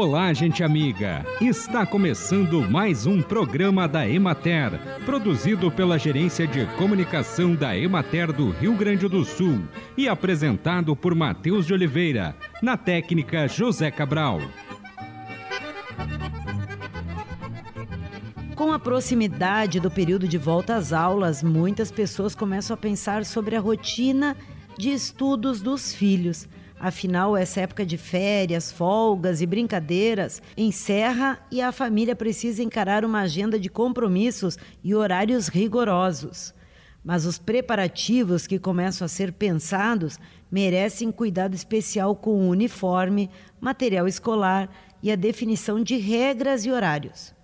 Olá, gente amiga! Está começando mais um programa da Emater, produzido pela Gerência de Comunicação da Emater do Rio Grande do Sul e apresentado por Matheus de Oliveira, na técnica José Cabral. Com a proximidade do período de volta às aulas, muitas pessoas começam a pensar sobre a rotina de estudos dos filhos. Afinal, essa época de férias, folgas e brincadeiras encerra e a família precisa encarar uma agenda de compromissos e horários rigorosos. Mas os preparativos que começam a ser pensados merecem cuidado especial com o uniforme, material escolar e a definição de regras e horários.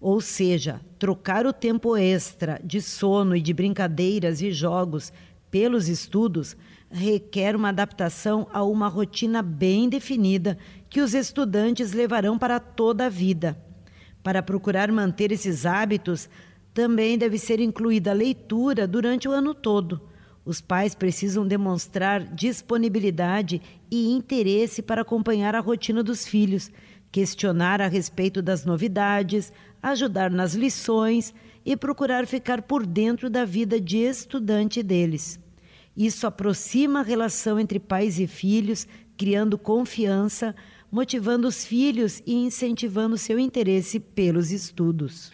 Ou seja, trocar o tempo extra de sono e de brincadeiras e jogos pelos estudos requer uma adaptação a uma rotina bem definida que os estudantes levarão para toda a vida. Para procurar manter esses hábitos, também deve ser incluída a leitura durante o ano todo. Os pais precisam demonstrar disponibilidade e interesse para acompanhar a rotina dos filhos, questionar a respeito das novidades, ajudar nas lições e procurar ficar por dentro da vida de estudante deles. Isso aproxima a relação entre pais e filhos, criando confiança, motivando os filhos e incentivando seu interesse pelos estudos.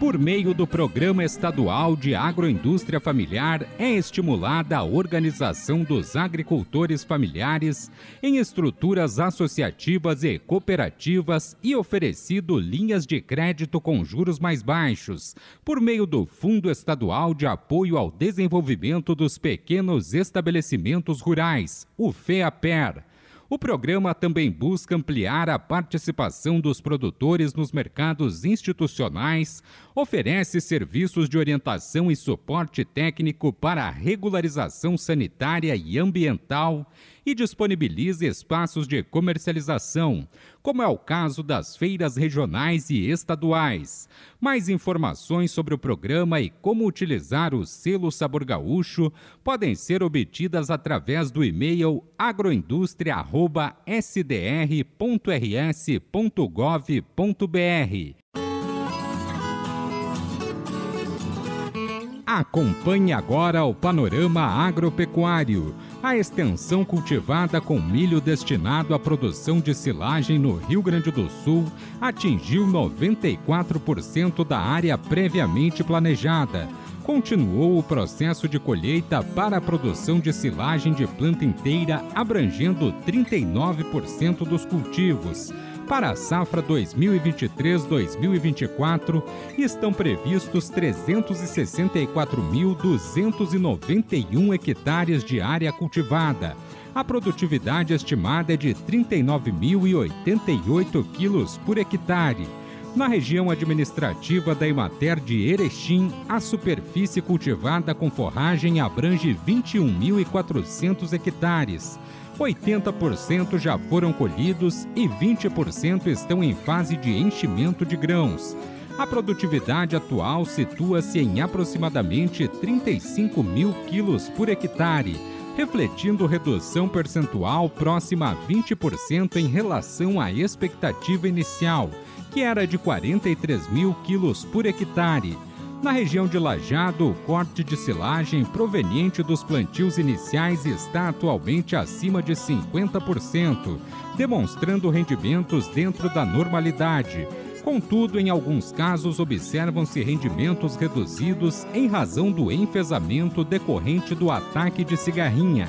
Por meio do Programa Estadual de Agroindústria Familiar, é estimulada a organização dos agricultores familiares em estruturas associativas e cooperativas e oferecido linhas de crédito com juros mais baixos, por meio do Fundo Estadual de Apoio ao Desenvolvimento dos Pequenos Estabelecimentos Rurais, o FEAPER o programa também busca ampliar a participação dos produtores nos mercados institucionais, oferece serviços de orientação e suporte técnico para a regularização sanitária e ambiental e disponibiliza espaços de comercialização, como é o caso das feiras regionais e estaduais. Mais informações sobre o programa e como utilizar o selo Sabor Gaúcho podem ser obtidas através do e-mail agroindustria@sdr.rs.gov.br. Acompanhe agora o panorama agropecuário a extensão cultivada com milho destinado à produção de silagem no Rio Grande do Sul atingiu 94% da área previamente planejada. Continuou o processo de colheita para a produção de silagem de planta inteira, abrangendo 39% dos cultivos. Para a safra 2023-2024, estão previstos 364.291 hectares de área cultivada. A produtividade estimada é de 39.088 quilos por hectare. Na região administrativa da Emater de Erechim, a superfície cultivada com forragem abrange 21.400 hectares. 80% já foram colhidos e 20% estão em fase de enchimento de grãos. A produtividade atual situa-se em aproximadamente 35 mil quilos por hectare, refletindo redução percentual próxima a 20% em relação à expectativa inicial, que era de 43 mil quilos por hectare. Na região de Lajado, o corte de silagem proveniente dos plantios iniciais está atualmente acima de 50%, demonstrando rendimentos dentro da normalidade. Contudo, em alguns casos, observam-se rendimentos reduzidos em razão do enfesamento decorrente do ataque de cigarrinha.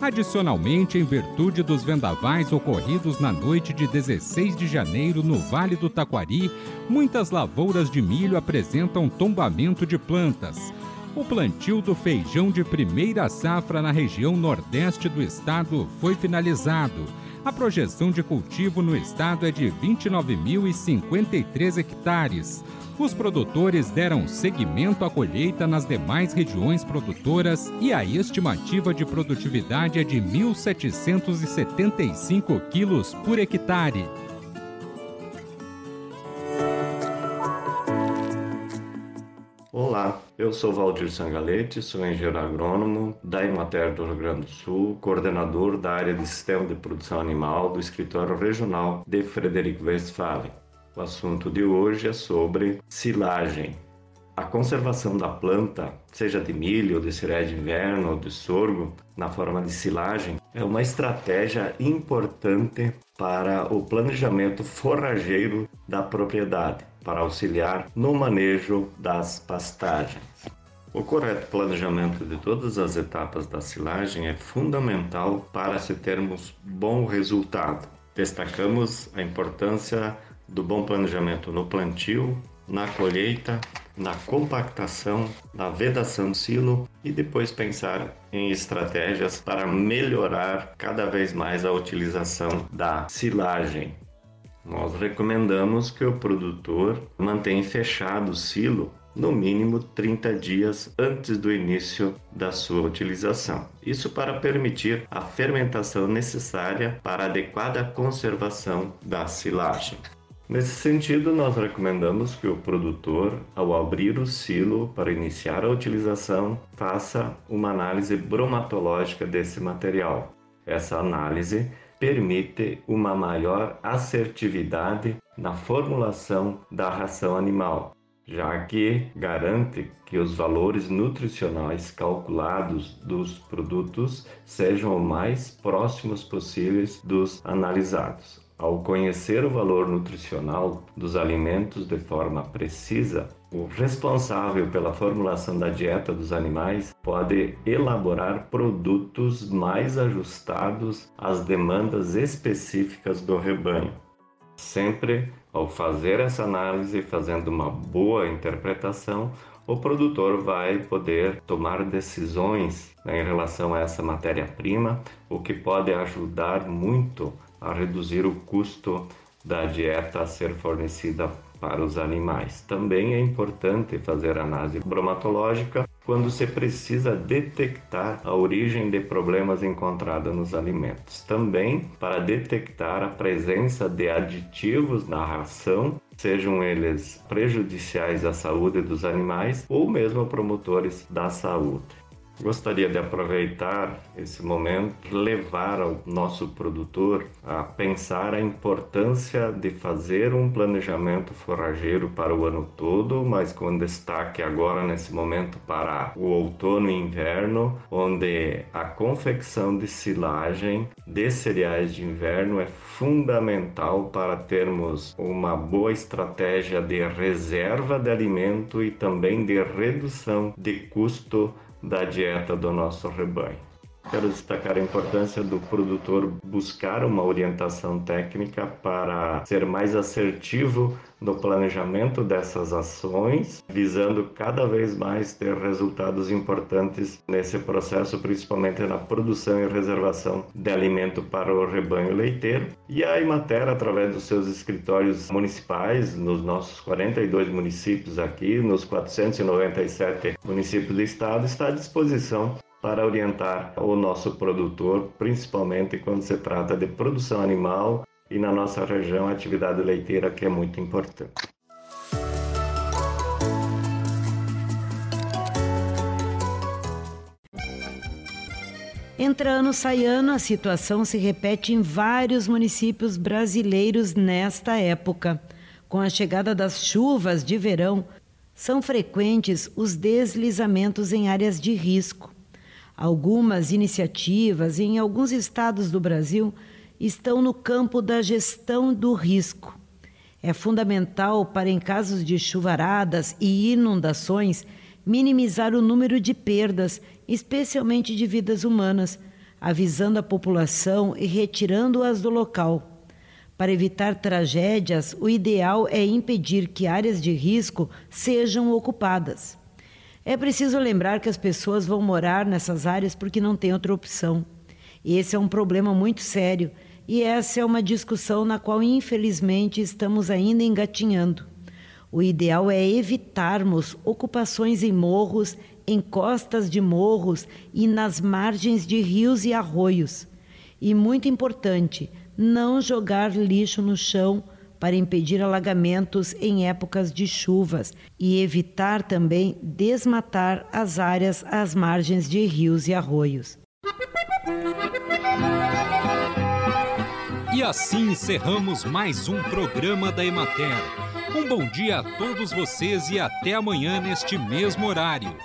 Adicionalmente, em virtude dos vendavais ocorridos na noite de 16 de janeiro no Vale do Taquari, muitas lavouras de milho apresentam tombamento de plantas. O plantio do feijão de primeira safra na região nordeste do estado foi finalizado. A projeção de cultivo no estado é de 29.053 hectares os produtores deram seguimento à colheita nas demais regiões produtoras e a estimativa de produtividade é de 1.775 quilos por hectare. Eu sou Valdir Sangalete, sou engenheiro agrônomo da Imater do Rio Grande do Sul, coordenador da área de sistema de produção animal do escritório regional de Frederico Westphalen. O assunto de hoje é sobre silagem. A conservação da planta, seja de milho, de cereais de inverno ou de sorgo, na forma de silagem, é uma estratégia importante para o planejamento forrageiro da propriedade, para auxiliar no manejo das pastagens. O correto planejamento de todas as etapas da silagem é fundamental para se termos bom resultado. Destacamos a importância do bom planejamento no plantio, na colheita, na compactação, na vedação do silo e depois pensar em estratégias para melhorar cada vez mais a utilização da silagem. Nós recomendamos que o produtor mantenha fechado o silo no mínimo 30 dias antes do início da sua utilização. Isso para permitir a fermentação necessária para adequada conservação da silagem. Nesse sentido, nós recomendamos que o produtor, ao abrir o silo para iniciar a utilização, faça uma análise bromatológica desse material. Essa análise permite uma maior assertividade na formulação da ração animal, já que garante que os valores nutricionais calculados dos produtos sejam o mais próximos possíveis dos analisados. Ao conhecer o valor nutricional dos alimentos de forma precisa, o responsável pela formulação da dieta dos animais pode elaborar produtos mais ajustados às demandas específicas do rebanho. Sempre ao fazer essa análise, fazendo uma boa interpretação, o produtor vai poder tomar decisões né, em relação a essa matéria-prima, o que pode ajudar muito a reduzir o custo da dieta a ser fornecida para os animais. Também é importante fazer análise bromatológica quando se precisa detectar a origem de problemas encontrados nos alimentos. Também para detectar a presença de aditivos na ração, sejam eles prejudiciais à saúde dos animais ou mesmo promotores da saúde. Gostaria de aproveitar esse momento, levar ao nosso produtor a pensar a importância de fazer um planejamento forrageiro para o ano todo, mas com destaque agora nesse momento para o outono e inverno, onde a confecção de silagem de cereais de inverno é fundamental para termos uma boa estratégia de reserva de alimento e também de redução de custo da dieta do nosso rebanho. Quero destacar a importância do produtor buscar uma orientação técnica para ser mais assertivo no planejamento dessas ações, visando cada vez mais ter resultados importantes nesse processo, principalmente na produção e reservação de alimento para o rebanho leiteiro. E a Imater, através dos seus escritórios municipais, nos nossos 42 municípios aqui, nos 497 municípios do estado, está à disposição para orientar o nosso produtor, principalmente quando se trata de produção animal e na nossa região a atividade leiteira que é muito importante. Entra ano, sai ano, a situação se repete em vários municípios brasileiros nesta época. Com a chegada das chuvas de verão, são frequentes os deslizamentos em áreas de risco. Algumas iniciativas em alguns estados do Brasil estão no campo da gestão do risco. É fundamental para, em casos de chuvaradas e inundações, minimizar o número de perdas, especialmente de vidas humanas, avisando a população e retirando-as do local. Para evitar tragédias, o ideal é impedir que áreas de risco sejam ocupadas. É preciso lembrar que as pessoas vão morar nessas áreas porque não tem outra opção. Esse é um problema muito sério e essa é uma discussão na qual, infelizmente, estamos ainda engatinhando. O ideal é evitarmos ocupações em morros, em costas de morros e nas margens de rios e arroios. E muito importante, não jogar lixo no chão para impedir alagamentos em épocas de chuvas e evitar também desmatar as áreas às margens de rios e arroios. E assim encerramos mais um programa da Emater. Um bom dia a todos vocês e até amanhã neste mesmo horário.